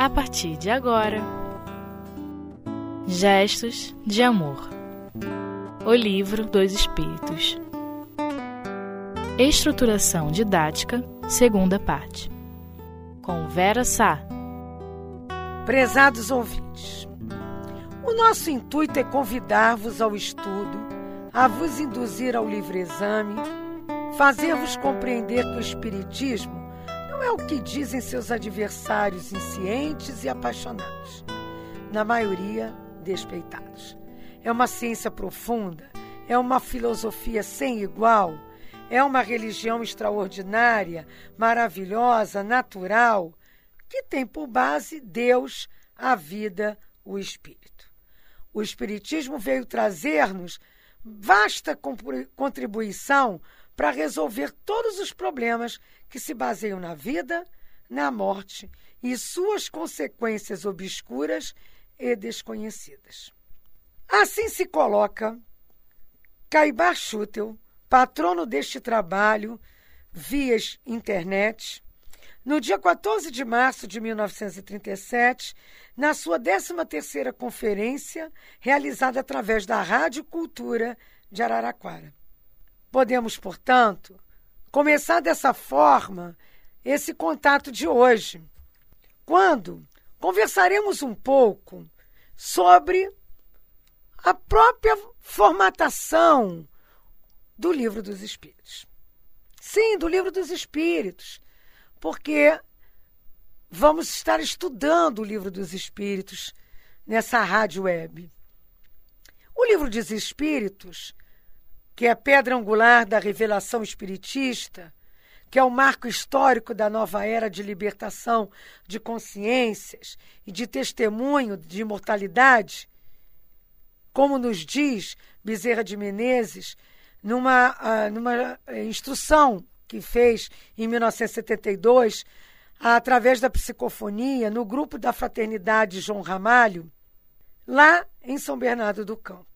a partir de agora. Gestos de Amor O Livro dos Espíritos Estruturação Didática, segunda parte. Com Vera Sá. Prezados ouvintes, o nosso intuito é convidar-vos ao estudo, a vos induzir ao livre exame, fazer-vos compreender que o Espiritismo não é o que dizem seus adversários inscientes e apaixonados, na maioria despeitados. É uma ciência profunda, é uma filosofia sem igual, é uma religião extraordinária, maravilhosa, natural, que tem por base Deus, a vida, o Espírito. O Espiritismo veio trazer-nos vasta contribuição para resolver todos os problemas que se baseiam na vida, na morte e suas consequências obscuras e desconhecidas. Assim se coloca Caibar Schutel, patrono deste trabalho via internet, no dia 14 de março de 1937, na sua 13ª conferência, realizada através da Rádio Cultura de Araraquara. Podemos, portanto, começar dessa forma esse contato de hoje, quando conversaremos um pouco sobre a própria formatação do Livro dos Espíritos. Sim, do Livro dos Espíritos, porque vamos estar estudando o Livro dos Espíritos nessa rádio web. O Livro dos Espíritos que é a pedra angular da revelação espiritista, que é o marco histórico da nova era de libertação de consciências e de testemunho de imortalidade, como nos diz Bezerra de Menezes, numa, uh, numa instrução que fez em 1972, através da psicofonia, no grupo da Fraternidade João Ramalho, lá em São Bernardo do Campo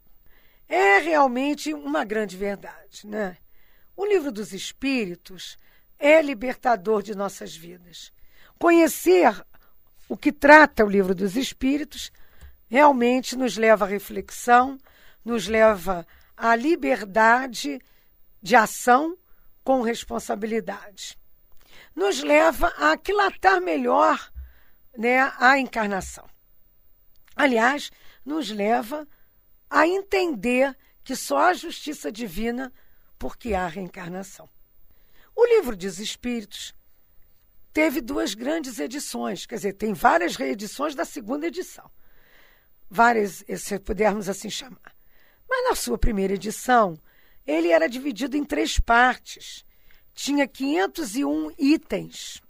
é realmente uma grande verdade. Né? O livro dos Espíritos é libertador de nossas vidas. Conhecer o que trata o livro dos Espíritos realmente nos leva à reflexão, nos leva à liberdade de ação com responsabilidade. Nos leva a aquilatar melhor né, a encarnação. Aliás, nos leva a entender que só há justiça divina porque há reencarnação. O livro dos Espíritos teve duas grandes edições, quer dizer, tem várias reedições da segunda edição. Várias, se pudermos assim chamar. Mas na sua primeira edição, ele era dividido em três partes. Tinha 501 itens.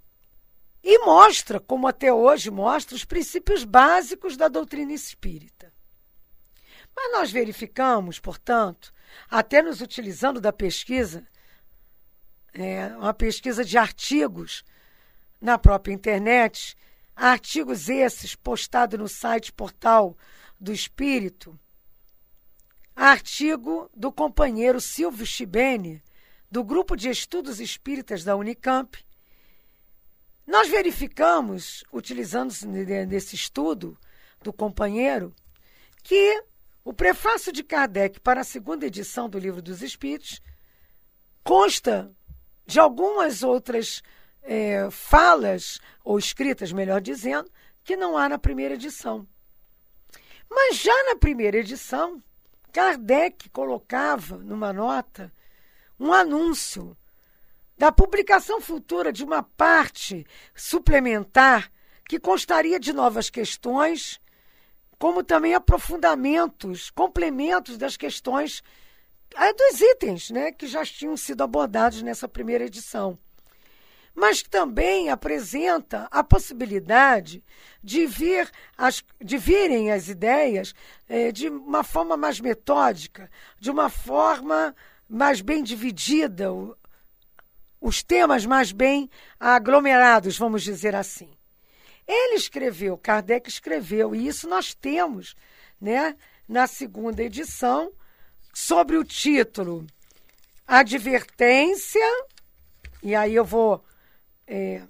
E mostra, como até hoje mostra, os princípios básicos da doutrina espírita. Mas nós verificamos, portanto, até nos utilizando da pesquisa, é, uma pesquisa de artigos na própria internet, artigos esses postados no site Portal do Espírito, artigo do companheiro Silvio Chibene, do Grupo de Estudos Espíritas da Unicamp. Nós verificamos, utilizando desse estudo do companheiro, que o prefácio de Kardec para a segunda edição do Livro dos Espíritos consta de algumas outras é, falas, ou escritas, melhor dizendo, que não há na primeira edição. Mas já na primeira edição, Kardec colocava numa nota um anúncio da publicação futura de uma parte suplementar que constaria de novas questões como também aprofundamentos, complementos das questões é, dos itens né, que já tinham sido abordados nessa primeira edição. Mas também apresenta a possibilidade de vir as, de virem as ideias é, de uma forma mais metódica, de uma forma mais bem dividida, os temas mais bem aglomerados, vamos dizer assim. Ele escreveu, Kardec escreveu, e isso nós temos né, na segunda edição, sobre o título Advertência, e aí eu vou é,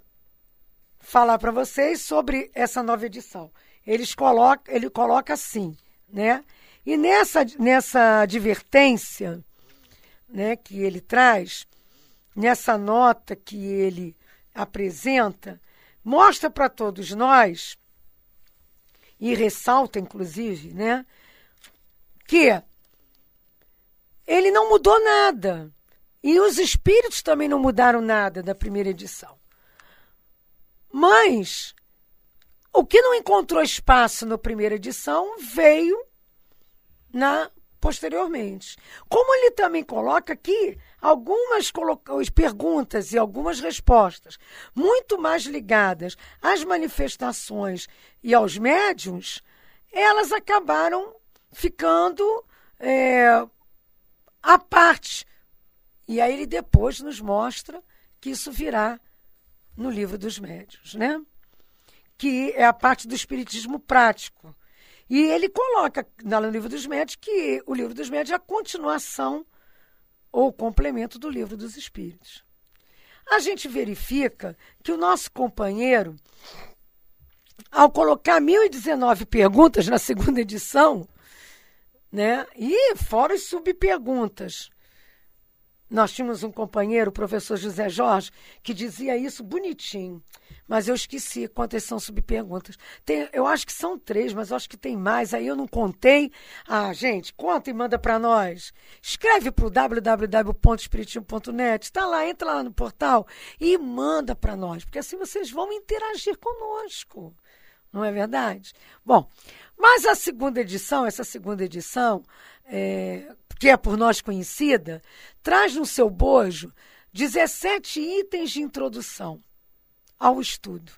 falar para vocês sobre essa nova edição. Eles coloca, ele coloca assim, né? E nessa, nessa advertência né, que ele traz, nessa nota que ele apresenta, mostra para todos nós, e ressalta, inclusive, né, que ele não mudou nada. E os espíritos também não mudaram nada da primeira edição. Mas o que não encontrou espaço na primeira edição veio na posteriormente. Como ele também coloca aqui algumas perguntas e algumas respostas muito mais ligadas às manifestações e aos médiums, elas acabaram ficando é, à parte. E aí ele depois nos mostra que isso virá no livro dos médios, né? Que é a parte do espiritismo prático. E ele coloca no livro dos médios que o livro dos médios é a continuação ou complemento do livro dos espíritos. A gente verifica que o nosso companheiro, ao colocar 1019 perguntas na segunda edição, né? E fora as subperguntas. Nós tínhamos um companheiro, o professor José Jorge, que dizia isso bonitinho. Mas eu esqueci quantas são subperguntas. Tem, eu acho que são três, mas acho que tem mais. Aí eu não contei. Ah, gente, conta e manda para nós. Escreve para o www.espiritismo.net. Está lá, entra lá no portal e manda para nós, porque assim vocês vão interagir conosco. Não é verdade? Bom, mas a segunda edição, essa segunda edição, é, que é por nós conhecida, traz no seu bojo 17 itens de introdução ao estudo.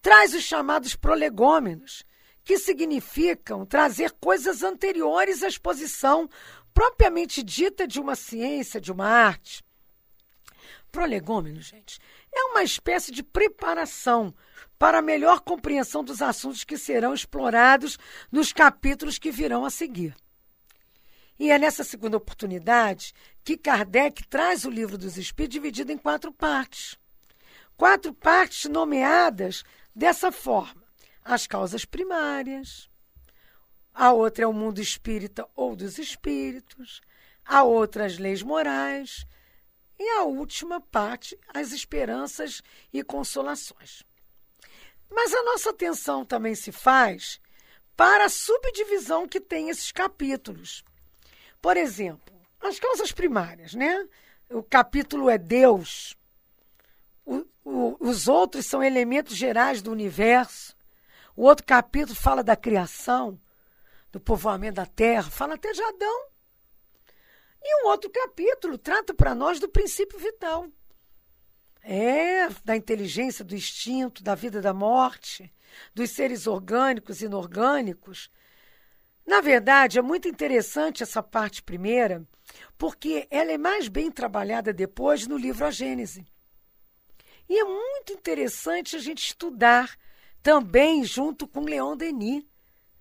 Traz os chamados prolegômenos, que significam trazer coisas anteriores à exposição propriamente dita de uma ciência, de uma arte. Prolegômeno, gente, é uma espécie de preparação para a melhor compreensão dos assuntos que serão explorados nos capítulos que virão a seguir. E é nessa segunda oportunidade que Kardec traz o livro dos Espíritos dividido em quatro partes. Quatro partes nomeadas dessa forma: as causas primárias, a outra é o mundo espírita ou dos espíritos, a outra as leis morais e a última parte as esperanças e consolações. Mas a nossa atenção também se faz para a subdivisão que tem esses capítulos. Por exemplo, as causas primárias, né? O capítulo é Deus, o, o, os outros são elementos gerais do universo. O outro capítulo fala da criação, do povoamento da terra, fala até de Adão. E um outro capítulo trata para nós do princípio vital. É, da inteligência, do instinto, da vida da morte, dos seres orgânicos e inorgânicos. Na verdade, é muito interessante essa parte primeira, porque ela é mais bem trabalhada depois no livro A Gênese. E é muito interessante a gente estudar também junto com Leon Denis,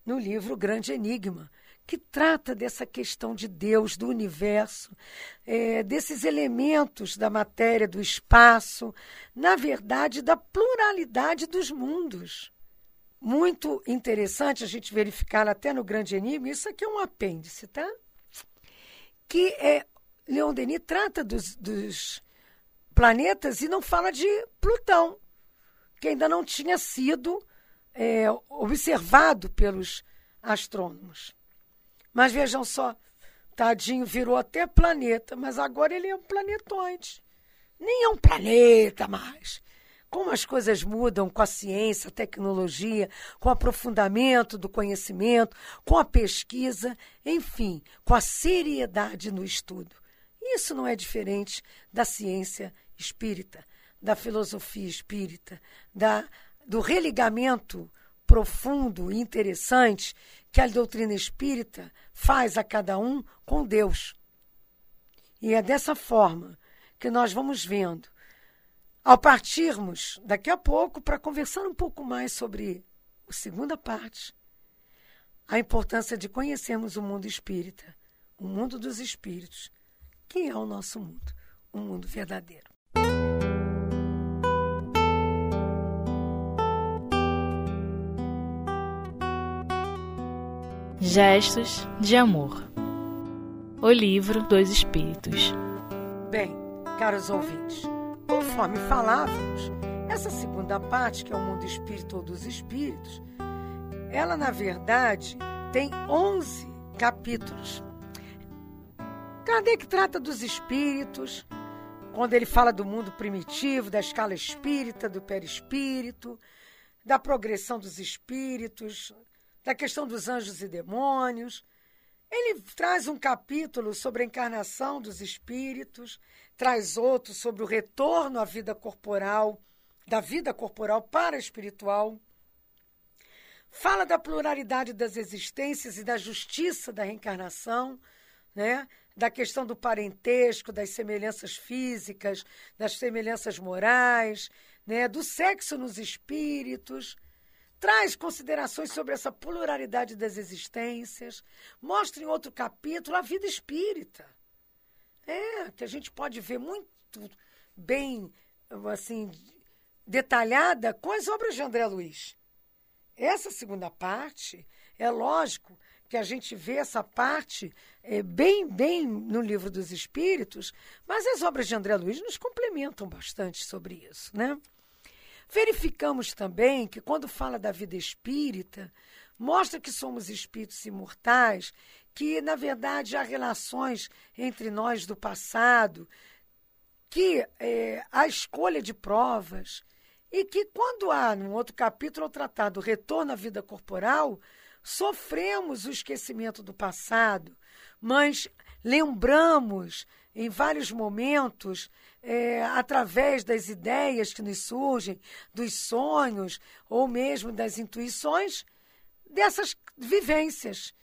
no livro Grande Enigma, que trata dessa questão de Deus, do universo, é, desses elementos da matéria, do espaço, na verdade, da pluralidade dos mundos. Muito interessante a gente verificar até no Grande Enigma, isso aqui é um apêndice, tá? Que é, Leon Denis trata dos, dos planetas e não fala de Plutão, que ainda não tinha sido é, observado pelos astrônomos. Mas vejam só, tadinho virou até planeta, mas agora ele é um planetoide. Nem é um planeta mais. Como as coisas mudam com a ciência, a tecnologia, com o aprofundamento do conhecimento, com a pesquisa, enfim, com a seriedade no estudo. Isso não é diferente da ciência espírita, da filosofia espírita, da, do religamento profundo e interessante que a doutrina espírita faz a cada um com Deus. E é dessa forma que nós vamos vendo. Ao partirmos daqui a pouco para conversar um pouco mais sobre a segunda parte, a importância de conhecermos o mundo espírita, o mundo dos espíritos, que é o nosso mundo, o mundo verdadeiro. Gestos de Amor O Livro dos Espíritos. Bem, caros ouvintes conforme falávamos, essa segunda parte, que é o mundo espírito ou dos espíritos, ela na verdade tem 11 capítulos. Kardec trata dos espíritos, quando ele fala do mundo primitivo, da escala espírita, do perispírito, da progressão dos espíritos, da questão dos anjos e demônios. Ele traz um capítulo sobre a encarnação dos espíritos, traz outro sobre o retorno à vida corporal, da vida corporal para a espiritual. Fala da pluralidade das existências e da justiça da reencarnação, né? da questão do parentesco, das semelhanças físicas, das semelhanças morais, né? do sexo nos espíritos traz considerações sobre essa pluralidade das existências, mostra em outro capítulo a vida espírita. É, que a gente pode ver muito bem, assim, detalhada com as obras de André Luiz. Essa segunda parte, é lógico que a gente vê essa parte é, bem, bem no livro dos Espíritos, mas as obras de André Luiz nos complementam bastante sobre isso, né? Verificamos também que, quando fala da vida espírita, mostra que somos espíritos imortais, que, na verdade, há relações entre nós do passado, que é, há escolha de provas, e que, quando há, num outro capítulo, tratado o retorno à vida corporal, sofremos o esquecimento do passado, mas lembramos em vários momentos, é, através das ideias que nos surgem, dos sonhos ou mesmo das intuições, dessas vivências.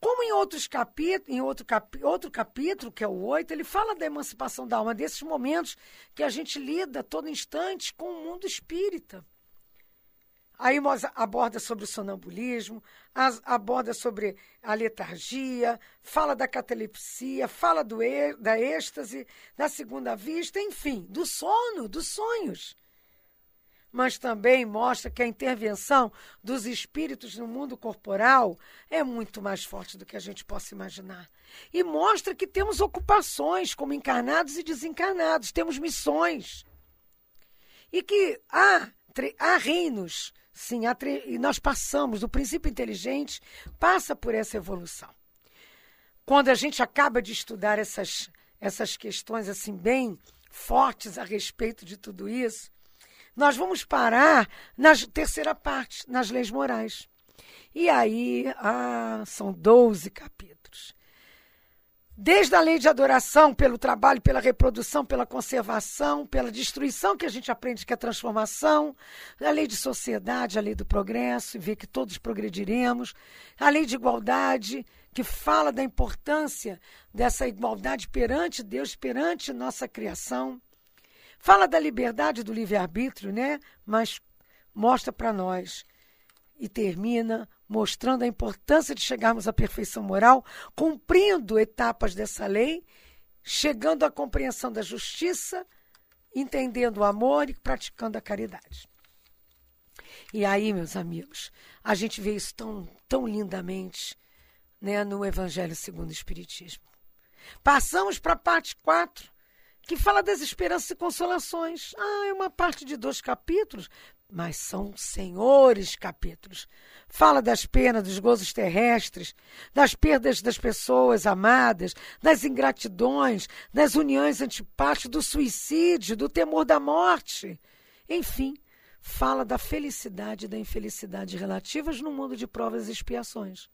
Como em outros capítulos, em outro, capi, outro capítulo, que é o 8, ele fala da emancipação da alma, desses momentos que a gente lida todo instante com o mundo espírita. Aí aborda sobre o sonambulismo, aborda sobre a letargia, fala da catalepsia, fala do, da êxtase, da segunda vista, enfim, do sono, dos sonhos. Mas também mostra que a intervenção dos espíritos no mundo corporal é muito mais forte do que a gente possa imaginar. E mostra que temos ocupações como encarnados e desencarnados, temos missões. E que há, há reinos Sim, e nós passamos, do princípio inteligente passa por essa evolução. Quando a gente acaba de estudar essas, essas questões assim bem fortes a respeito de tudo isso, nós vamos parar na terceira parte, nas leis morais. E aí, ah, são 12 capítulos. Desde a lei de adoração, pelo trabalho, pela reprodução, pela conservação, pela destruição que a gente aprende que é transformação, a lei de sociedade, a lei do progresso, e ver que todos progrediremos, a lei de igualdade, que fala da importância dessa igualdade perante Deus, perante nossa criação. Fala da liberdade do livre-arbítrio, né? Mas mostra para nós e termina mostrando a importância de chegarmos à perfeição moral, cumprindo etapas dessa lei, chegando à compreensão da justiça, entendendo o amor e praticando a caridade. E aí, meus amigos, a gente vê isso tão, tão lindamente né, no Evangelho segundo o Espiritismo. Passamos para a parte 4, que fala das esperanças e consolações. Ah, é uma parte de dois capítulos, mas são senhores capítulos. Fala das penas, dos gozos terrestres, das perdas das pessoas amadas, das ingratidões, das uniões antipáticas, do suicídio, do temor da morte. Enfim, fala da felicidade e da infelicidade relativas no mundo de provas e expiações.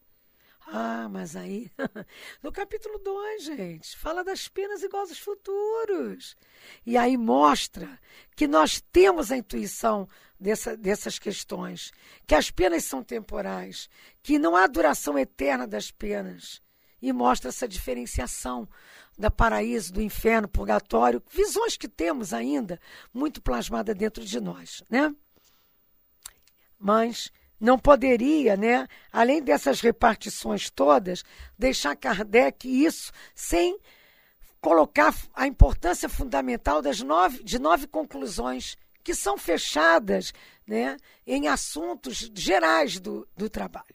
Ah, mas aí, no capítulo 2, gente, fala das penas e gozos futuros. E aí mostra que nós temos a intuição dessa, dessas questões, que as penas são temporais, que não há duração eterna das penas. E mostra essa diferenciação da paraíso, do inferno, purgatório, visões que temos ainda muito plasmada dentro de nós, né? Mas não poderia, né, além dessas repartições todas, deixar Kardec isso sem colocar a importância fundamental das nove, de nove conclusões que são fechadas né, em assuntos gerais do, do trabalho.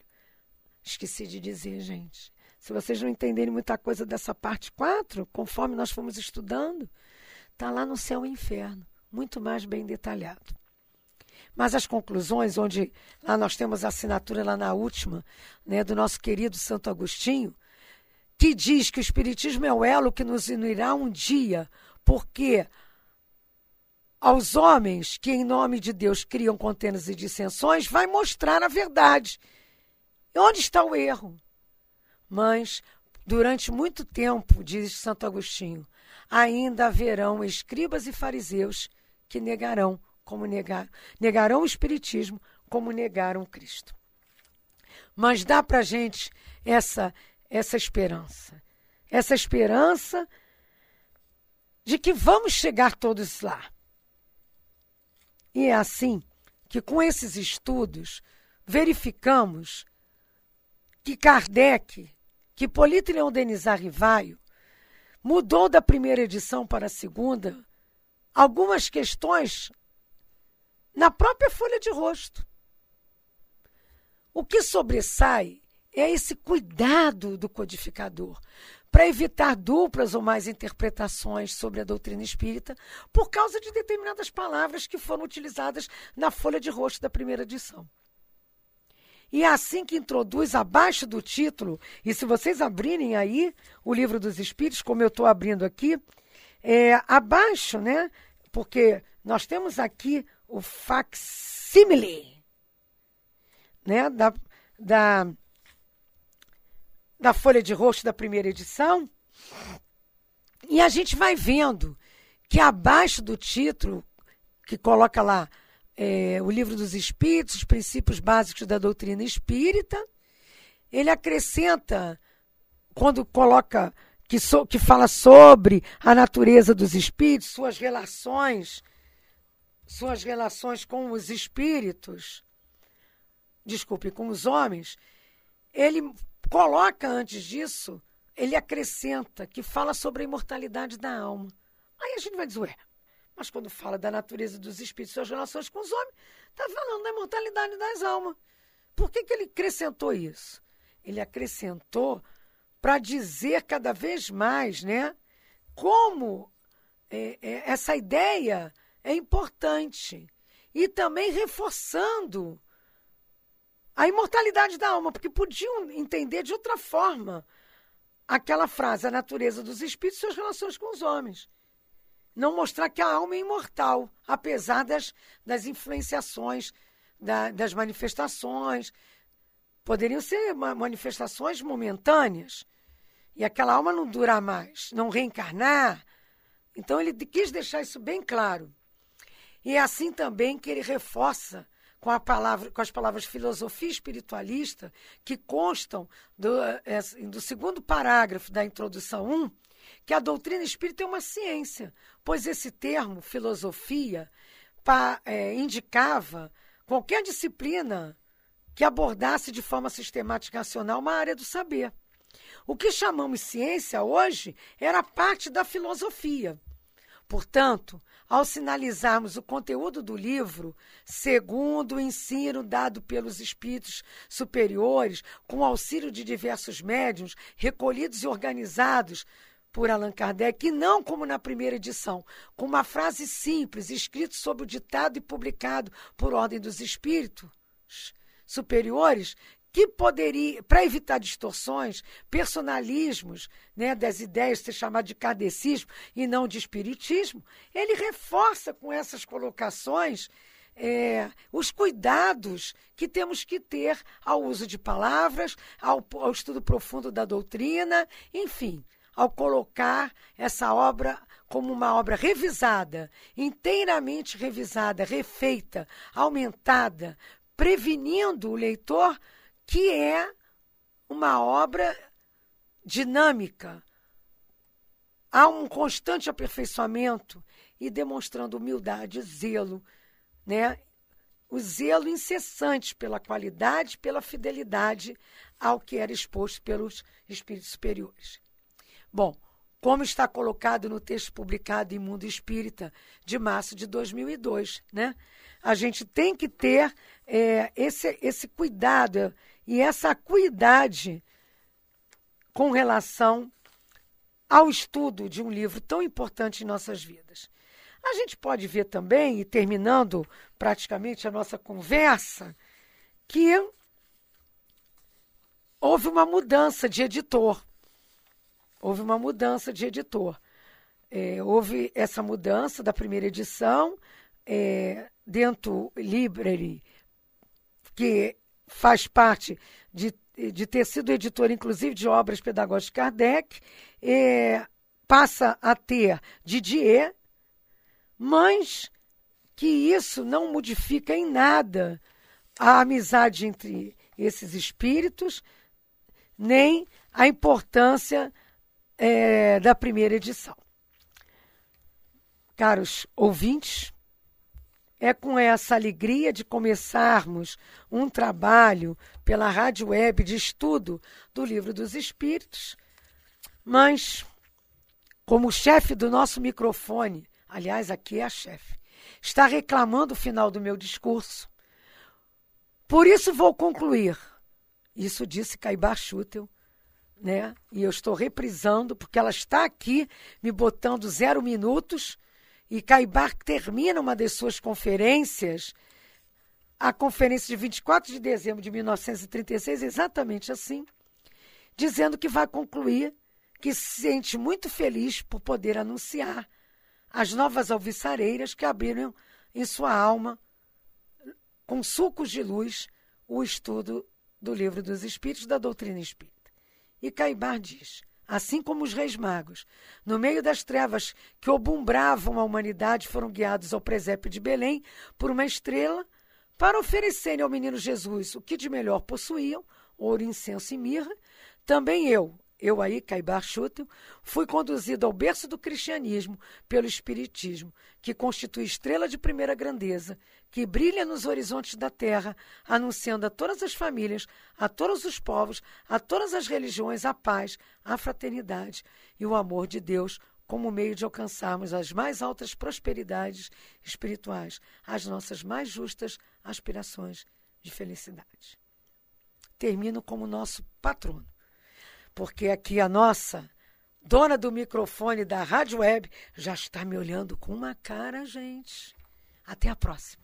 esqueci de dizer, gente. Se vocês não entenderem muita coisa dessa parte 4, conforme nós fomos estudando, está lá no céu e inferno, muito mais bem detalhado. Mas as conclusões, onde lá nós temos a assinatura lá na última, né, do nosso querido Santo Agostinho, que diz que o Espiritismo é o elo que nos unirá um dia, porque aos homens que, em nome de Deus, criam contendas e dissensões, vai mostrar a verdade. E onde está o erro? Mas, durante muito tempo, diz Santo Agostinho, ainda haverão escribas e fariseus que negarão como negar, negarão o Espiritismo, como negaram Cristo. Mas dá para gente essa, essa esperança. Essa esperança de que vamos chegar todos lá. E é assim que, com esses estudos, verificamos que Kardec, que Polito Leon Denis Arrivaio, mudou da primeira edição para a segunda algumas questões na própria folha de rosto. O que sobressai é esse cuidado do codificador para evitar duplas ou mais interpretações sobre a doutrina espírita por causa de determinadas palavras que foram utilizadas na folha de rosto da primeira edição. E é assim que introduz abaixo do título, e se vocês abrirem aí o livro dos Espíritos, como eu estou abrindo aqui, é, abaixo, né? Porque nós temos aqui o facsimile né, da, da, da folha de rosto da primeira edição. E a gente vai vendo que abaixo do título, que coloca lá é, o livro dos Espíritos, os princípios básicos da doutrina espírita, ele acrescenta, quando coloca, que, so, que fala sobre a natureza dos espíritos, suas relações suas relações com os espíritos, desculpe, com os homens, ele coloca antes disso, ele acrescenta que fala sobre a imortalidade da alma. Aí a gente vai dizer, ué, mas quando fala da natureza dos espíritos, suas relações com os homens, está falando da imortalidade das almas. Por que, que ele acrescentou isso? Ele acrescentou para dizer cada vez mais, né, como é, é, essa ideia é importante. E também reforçando a imortalidade da alma, porque podiam entender de outra forma aquela frase, a natureza dos espíritos e suas relações com os homens. Não mostrar que a alma é imortal, apesar das, das influenciações, da, das manifestações. Poderiam ser manifestações momentâneas. E aquela alma não durar mais, não reencarnar. Então ele quis deixar isso bem claro. E é assim também que ele reforça com, a palavra, com as palavras filosofia espiritualista, que constam do, é, do segundo parágrafo da introdução 1, que a doutrina espírita é uma ciência, pois esse termo, filosofia, pa, é, indicava qualquer disciplina que abordasse de forma sistemática e racional uma área do saber. O que chamamos ciência hoje era parte da filosofia. Portanto, ao sinalizarmos o conteúdo do livro, segundo o ensino dado pelos espíritos superiores, com auxílio de diversos médiums, recolhidos e organizados por Allan Kardec, e não como na primeira edição, com uma frase simples, escrita sob o ditado e publicado por ordem dos espíritos superiores, que poderia, para evitar distorções, personalismos né, das ideias, ser chamado de kardecismo e não de espiritismo, ele reforça com essas colocações é, os cuidados que temos que ter ao uso de palavras, ao, ao estudo profundo da doutrina, enfim, ao colocar essa obra como uma obra revisada, inteiramente revisada, refeita, aumentada, prevenindo o leitor que é uma obra dinâmica. Há um constante aperfeiçoamento e demonstrando humildade, zelo, né? O zelo incessante pela qualidade, pela fidelidade ao que era exposto pelos espíritos superiores. Bom, como está colocado no texto publicado em Mundo Espírita de março de 2002, né? A gente tem que ter é, esse, esse cuidado, e essa acuidade com relação ao estudo de um livro tão importante em nossas vidas. A gente pode ver também, e terminando praticamente a nossa conversa, que houve uma mudança de editor. Houve uma mudança de editor. É, houve essa mudança da primeira edição, é, dentro Library, que faz parte de, de ter sido editor, inclusive, de obras pedagógicas de Kardec, é, passa a ter Didier, mas que isso não modifica em nada a amizade entre esses espíritos, nem a importância é, da primeira edição. Caros ouvintes, é com essa alegria de começarmos um trabalho pela rádio web de estudo do Livro dos Espíritos, mas como chefe do nosso microfone, aliás, aqui é a chefe, está reclamando o final do meu discurso. Por isso vou concluir. Isso disse Caibar Schutel, né? E eu estou reprisando, porque ela está aqui me botando zero minutos e Caibar termina uma das suas conferências, a conferência de 24 de dezembro de 1936, exatamente assim, dizendo que vai concluir que se sente muito feliz por poder anunciar as novas alviçareiras que abriram em sua alma, com sucos de luz, o estudo do livro dos Espíritos da doutrina espírita. E Caibar diz: assim como os reis magos, no meio das trevas que obumbravam a humanidade, foram guiados ao presépio de Belém por uma estrela para oferecerem ao menino Jesus o que de melhor possuíam, ouro, incenso e mirra, também eu, eu aí, Caibar Schutel, fui conduzido ao berço do cristianismo pelo Espiritismo, que constitui estrela de primeira grandeza, que brilha nos horizontes da terra, anunciando a todas as famílias, a todos os povos, a todas as religiões a paz, a fraternidade e o amor de Deus como meio de alcançarmos as mais altas prosperidades espirituais, as nossas mais justas aspirações de felicidade. Termino como nosso patrono porque aqui a nossa dona do microfone da Rádio Web já está me olhando com uma cara, gente. Até a próxima.